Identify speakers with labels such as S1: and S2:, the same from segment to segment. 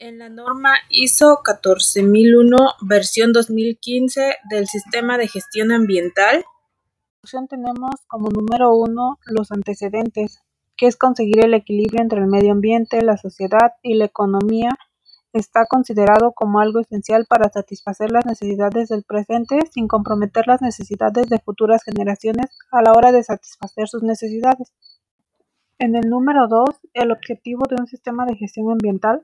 S1: En la norma ISO 14001 versión 2015 del Sistema de Gestión Ambiental, tenemos como número uno los antecedentes, que es conseguir el equilibrio entre el medio ambiente, la sociedad y la economía. Está considerado como algo esencial para satisfacer las necesidades del presente sin comprometer las necesidades de futuras generaciones a la hora de satisfacer sus necesidades. En el número 2, el objetivo de un sistema de gestión ambiental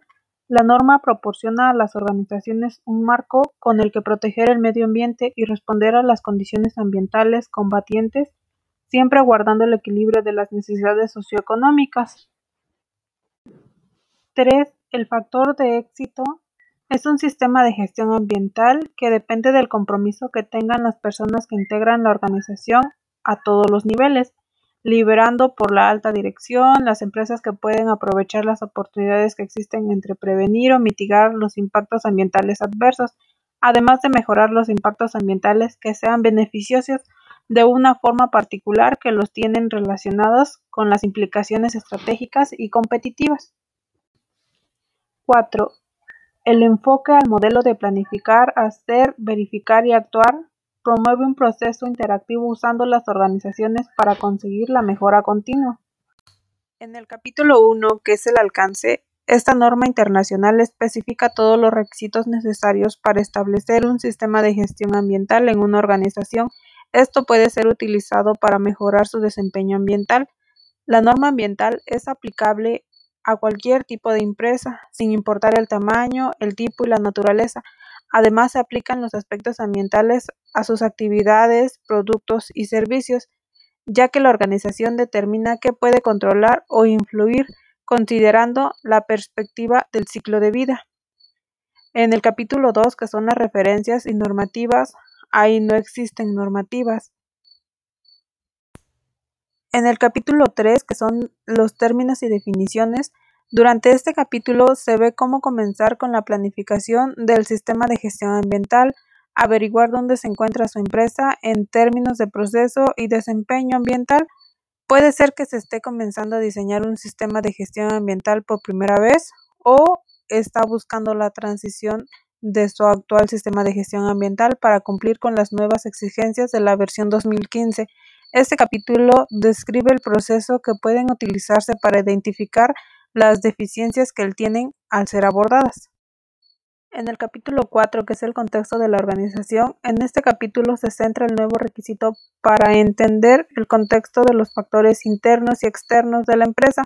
S1: la norma proporciona a las organizaciones un marco con el que proteger el medio ambiente y responder a las condiciones ambientales combatientes, siempre guardando el equilibrio de las necesidades socioeconómicas. 3. El factor de éxito es un sistema de gestión ambiental que depende del compromiso que tengan las personas que integran la organización a todos los niveles, liberando por la alta dirección, las empresas que pueden aprovechar las oportunidades que existen entre prevenir o mitigar los impactos ambientales adversos, además de mejorar los impactos ambientales que sean beneficiosos de una forma particular que los tienen relacionados con las implicaciones estratégicas y competitivas. 4. El enfoque al modelo de planificar, hacer, verificar y actuar Promueve un proceso interactivo usando las organizaciones para conseguir la mejora continua. En el capítulo 1, que es el alcance, esta norma internacional especifica todos los requisitos necesarios para establecer un sistema de gestión ambiental en una organización. Esto puede ser utilizado para mejorar su desempeño ambiental. La norma ambiental es aplicable a cualquier tipo de empresa, sin importar el tamaño, el tipo y la naturaleza. Además, se aplican los aspectos ambientales a sus actividades, productos y servicios, ya que la organización determina qué puede controlar o influir considerando la perspectiva del ciclo de vida. En el capítulo 2, que son las referencias y normativas, ahí no existen normativas. En el capítulo 3, que son los términos y definiciones, durante este capítulo se ve cómo comenzar con la planificación del sistema de gestión ambiental, averiguar dónde se encuentra su empresa en términos de proceso y desempeño ambiental. Puede ser que se esté comenzando a diseñar un sistema de gestión ambiental por primera vez o está buscando la transición de su actual sistema de gestión ambiental para cumplir con las nuevas exigencias de la versión 2015. Este capítulo describe el proceso que pueden utilizarse para identificar las deficiencias que él tienen al ser abordadas. En el capítulo 4, que es el contexto de la organización, en este capítulo se centra el nuevo requisito para entender el contexto de los factores internos y externos de la empresa,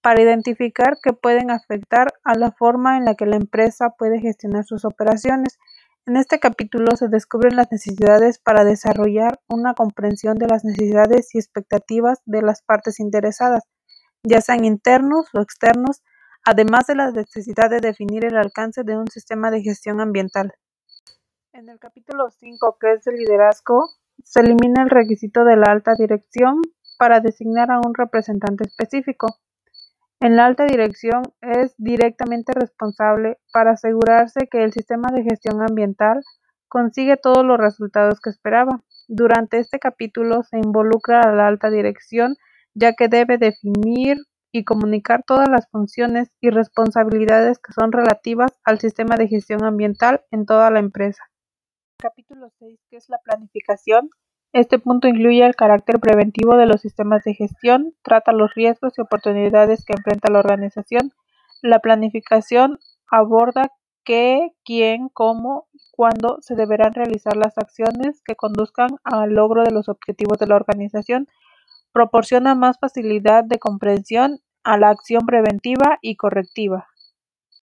S1: para identificar que pueden afectar a la forma en la que la empresa puede gestionar sus operaciones. En este capítulo se descubren las necesidades para desarrollar una comprensión de las necesidades y expectativas de las partes interesadas, ya sean internos o externos, además de la necesidad de definir el alcance de un sistema de gestión ambiental. En el capítulo 5, que es el liderazgo, se elimina el requisito de la alta dirección para designar a un representante específico. En la alta dirección es directamente responsable para asegurarse que el sistema de gestión ambiental consigue todos los resultados que esperaba. Durante este capítulo se involucra a la alta dirección ya que debe definir y comunicar todas las funciones y responsabilidades que son relativas al sistema de gestión ambiental en toda la empresa. Capítulo 6, que es la planificación. Este punto incluye el carácter preventivo de los sistemas de gestión, trata los riesgos y oportunidades que enfrenta la organización. La planificación aborda qué, quién, cómo, cuándo se deberán realizar las acciones que conduzcan al logro de los objetivos de la organización proporciona más facilidad de comprensión a la acción preventiva y correctiva.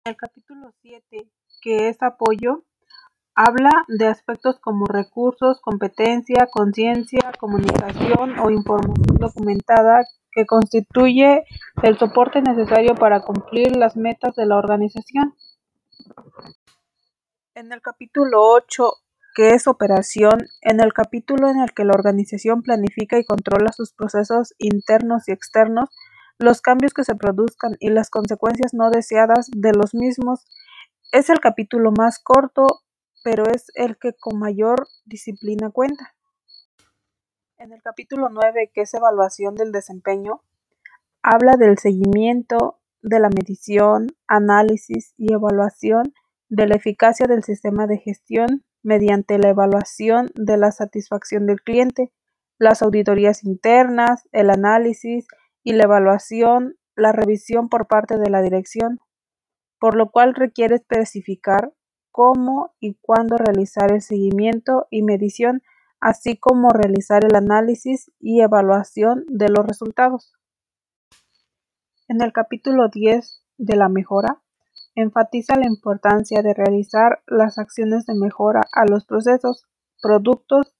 S1: El capítulo 7, que es apoyo, habla de aspectos como recursos, competencia, conciencia, comunicación o información documentada que constituye el soporte necesario para cumplir las metas de la organización. En el capítulo 8 que es operación, en el capítulo en el que la organización planifica y controla sus procesos internos y externos, los cambios que se produzcan y las consecuencias no deseadas de los mismos, es el capítulo más corto, pero es el que con mayor disciplina cuenta. En el capítulo 9, que es evaluación del desempeño, habla del seguimiento, de la medición, análisis y evaluación de la eficacia del sistema de gestión mediante la evaluación de la satisfacción del cliente, las auditorías internas, el análisis y la evaluación, la revisión por parte de la dirección, por lo cual requiere especificar cómo y cuándo realizar el seguimiento y medición, así como realizar el análisis y evaluación de los resultados. En el capítulo 10 de la mejora, enfatiza la importancia de realizar las acciones de mejora a los procesos, productos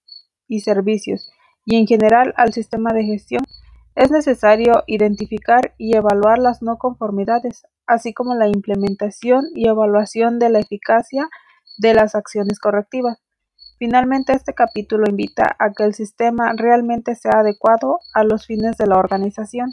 S1: y servicios y en general al sistema de gestión. Es necesario identificar y evaluar las no conformidades, así como la implementación y evaluación de la eficacia de las acciones correctivas. Finalmente, este capítulo invita a que el sistema realmente sea adecuado a los fines de la organización.